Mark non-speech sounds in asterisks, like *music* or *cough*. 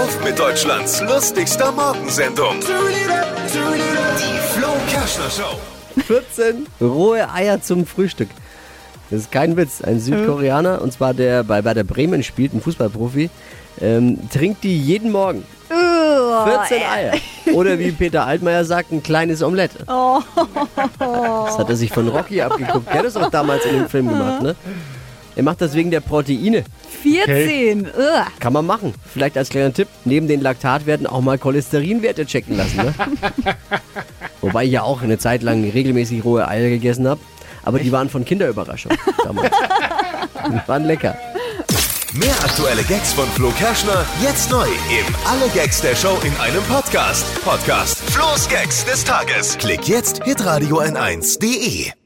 Auf mit Deutschlands lustigster Morgensendung. Die Flo Kerschner Show. 14 rohe Eier zum Frühstück. Das ist kein Witz. Ein Südkoreaner, und zwar der bei Werder Bremen spielt, ein Fußballprofi, ähm, trinkt die jeden Morgen. 14 Eier. Oder wie Peter Altmaier sagt, ein kleines Omelett. Das hat er sich von Rocky abgeguckt. Der hat das auch damals in dem Film gemacht, ne? Er macht das wegen der Proteine. 14. Ugh. Kann man machen. Vielleicht als kleiner Tipp, neben den Laktatwerten auch mal Cholesterinwerte checken lassen. Ne? *laughs* Wobei ich ja auch eine Zeit lang regelmäßig rohe Eier gegessen habe. Aber die waren von Kinderüberraschung damals. *laughs* Die waren lecker. Mehr aktuelle Gags von Flo Kerschner jetzt neu im Alle Gags der Show in einem Podcast. Podcast Flo's Gags des Tages. Klick jetzt hitradio n1.de.